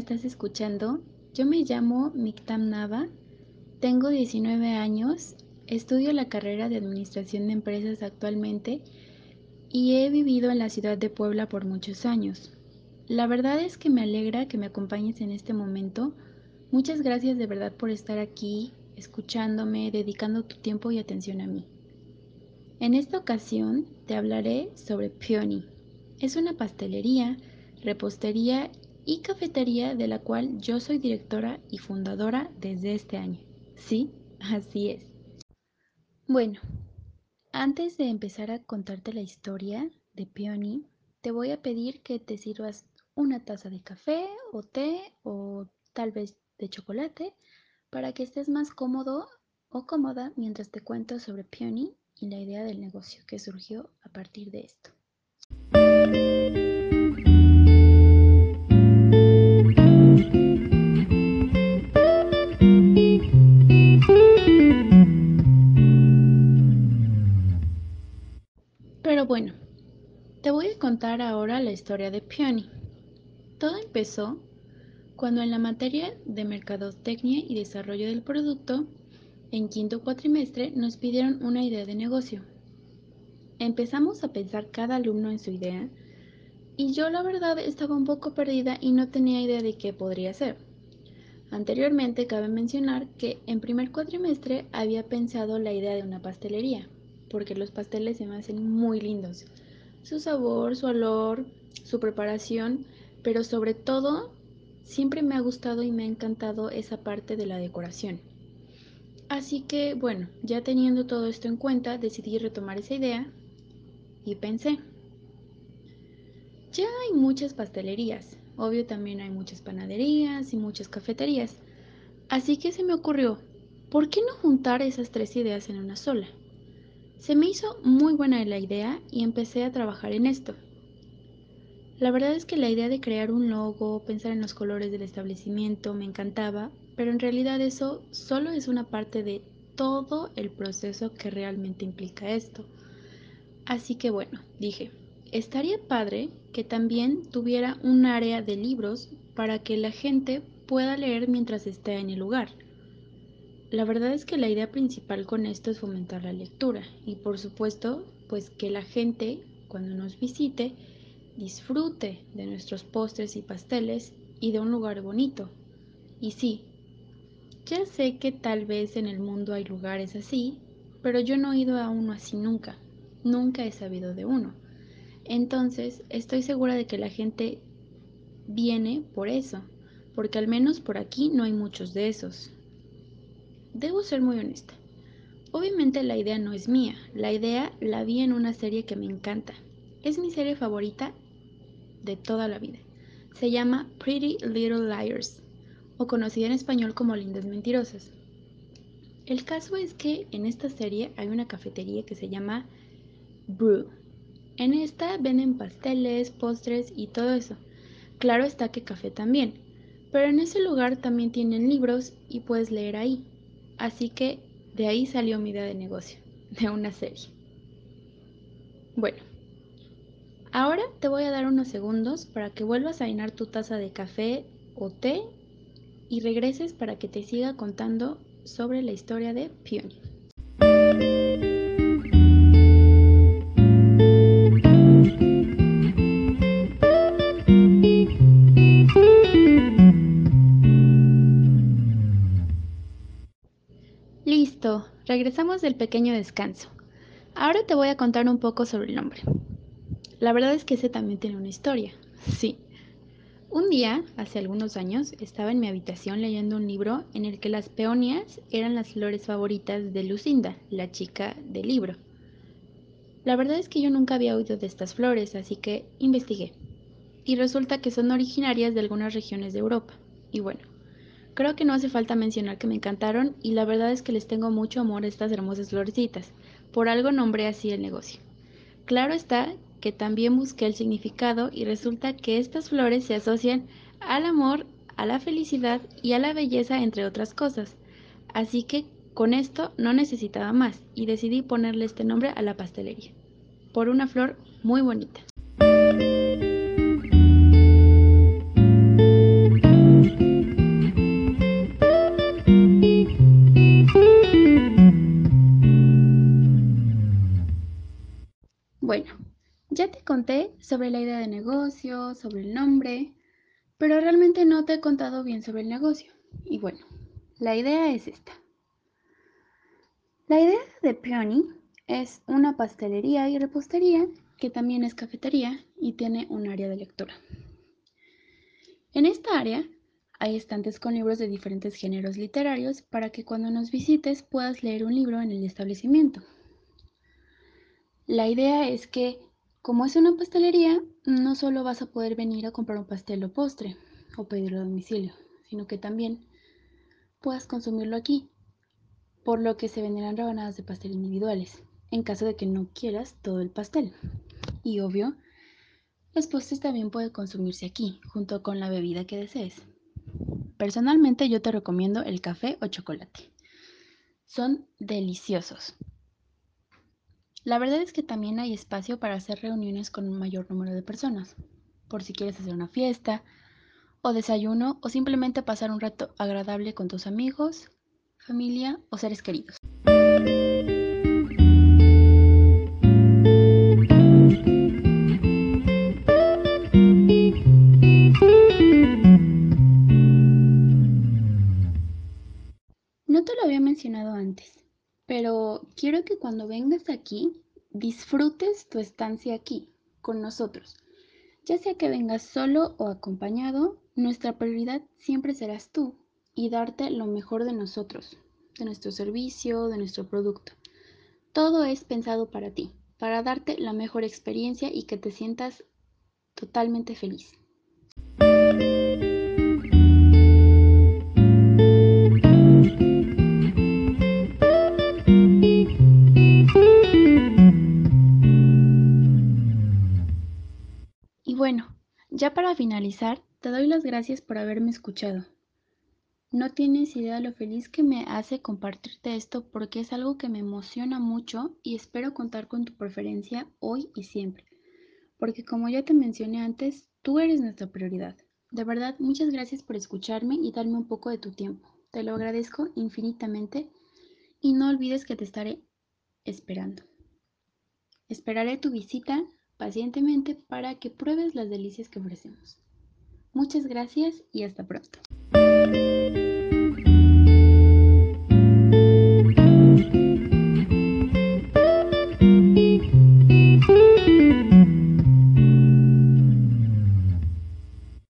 estás escuchando. Yo me llamo Miktam Nava, tengo 19 años, estudio la carrera de Administración de Empresas actualmente y he vivido en la ciudad de Puebla por muchos años. La verdad es que me alegra que me acompañes en este momento. Muchas gracias de verdad por estar aquí, escuchándome, dedicando tu tiempo y atención a mí. En esta ocasión te hablaré sobre Peony. Es una pastelería, repostería y cafetería de la cual yo soy directora y fundadora desde este año. Sí, así es. Bueno, antes de empezar a contarte la historia de Peony, te voy a pedir que te sirvas una taza de café o té o tal vez de chocolate para que estés más cómodo o cómoda mientras te cuento sobre Peony y la idea del negocio que surgió a partir de esto. Ahora la historia de Peony. Todo empezó cuando en la materia de mercadotecnia y desarrollo del producto en quinto cuatrimestre nos pidieron una idea de negocio. Empezamos a pensar cada alumno en su idea y yo la verdad estaba un poco perdida y no tenía idea de qué podría ser. Anteriormente cabe mencionar que en primer cuatrimestre había pensado la idea de una pastelería, porque los pasteles se me hacen muy lindos. Su sabor, su olor, su preparación, pero sobre todo siempre me ha gustado y me ha encantado esa parte de la decoración. Así que, bueno, ya teniendo todo esto en cuenta, decidí retomar esa idea y pensé, ya hay muchas pastelerías, obvio también hay muchas panaderías y muchas cafeterías, así que se me ocurrió, ¿por qué no juntar esas tres ideas en una sola? Se me hizo muy buena la idea y empecé a trabajar en esto. La verdad es que la idea de crear un logo, pensar en los colores del establecimiento, me encantaba, pero en realidad eso solo es una parte de todo el proceso que realmente implica esto. Así que bueno, dije, estaría padre que también tuviera un área de libros para que la gente pueda leer mientras esté en el lugar. La verdad es que la idea principal con esto es fomentar la lectura y por supuesto, pues que la gente cuando nos visite disfrute de nuestros postres y pasteles y de un lugar bonito. Y sí, ya sé que tal vez en el mundo hay lugares así, pero yo no he ido a uno así nunca. Nunca he sabido de uno. Entonces, estoy segura de que la gente viene por eso, porque al menos por aquí no hay muchos de esos. Debo ser muy honesta. Obviamente la idea no es mía, la idea la vi en una serie que me encanta. Es mi serie favorita de toda la vida. Se llama Pretty Little Liars o conocida en español como Lindas Mentirosas. El caso es que en esta serie hay una cafetería que se llama Brew. En esta venden pasteles, postres y todo eso. Claro está que café también, pero en ese lugar también tienen libros y puedes leer ahí. Así que de ahí salió mi idea de negocio, de una serie. Bueno, ahora te voy a dar unos segundos para que vuelvas a llenar tu taza de café o té y regreses para que te siga contando sobre la historia de Peony. Regresamos del pequeño descanso. Ahora te voy a contar un poco sobre el nombre. La verdad es que ese también tiene una historia. Sí, un día, hace algunos años, estaba en mi habitación leyendo un libro en el que las peonias eran las flores favoritas de Lucinda, la chica del libro. La verdad es que yo nunca había oído de estas flores, así que investigué. Y resulta que son originarias de algunas regiones de Europa. Y bueno, creo que no hace falta mencionar que me encantaron y la verdad es que les tengo mucho amor a estas hermosas florecitas. Por algo nombré así el negocio. Claro está que también busqué el significado y resulta que estas flores se asocian al amor, a la felicidad y a la belleza, entre otras cosas. Así que con esto no necesitaba más y decidí ponerle este nombre a la pastelería, por una flor muy bonita. Sobre la idea de negocio, sobre el nombre, pero realmente no te he contado bien sobre el negocio. Y bueno, la idea es esta. La idea de Peony es una pastelería y repostería que también es cafetería y tiene un área de lectura. En esta área hay estantes con libros de diferentes géneros literarios para que cuando nos visites puedas leer un libro en el establecimiento. La idea es que, como es una pastelería, no solo vas a poder venir a comprar un pastel o postre o pedirlo a domicilio, sino que también puedas consumirlo aquí, por lo que se venderán rebanadas de pastel individuales, en caso de que no quieras todo el pastel. Y obvio, los postres también pueden consumirse aquí, junto con la bebida que desees. Personalmente yo te recomiendo el café o chocolate. Son deliciosos. La verdad es que también hay espacio para hacer reuniones con un mayor número de personas, por si quieres hacer una fiesta o desayuno o simplemente pasar un rato agradable con tus amigos, familia o seres queridos. Quiero que cuando vengas aquí disfrutes tu estancia aquí, con nosotros. Ya sea que vengas solo o acompañado, nuestra prioridad siempre serás tú y darte lo mejor de nosotros, de nuestro servicio, de nuestro producto. Todo es pensado para ti, para darte la mejor experiencia y que te sientas totalmente feliz. Ya para finalizar, te doy las gracias por haberme escuchado. No tienes idea lo feliz que me hace compartirte esto porque es algo que me emociona mucho y espero contar con tu preferencia hoy y siempre. Porque como ya te mencioné antes, tú eres nuestra prioridad. De verdad, muchas gracias por escucharme y darme un poco de tu tiempo. Te lo agradezco infinitamente y no olvides que te estaré esperando. Esperaré tu visita pacientemente para que pruebes las delicias que ofrecemos. Muchas gracias y hasta pronto.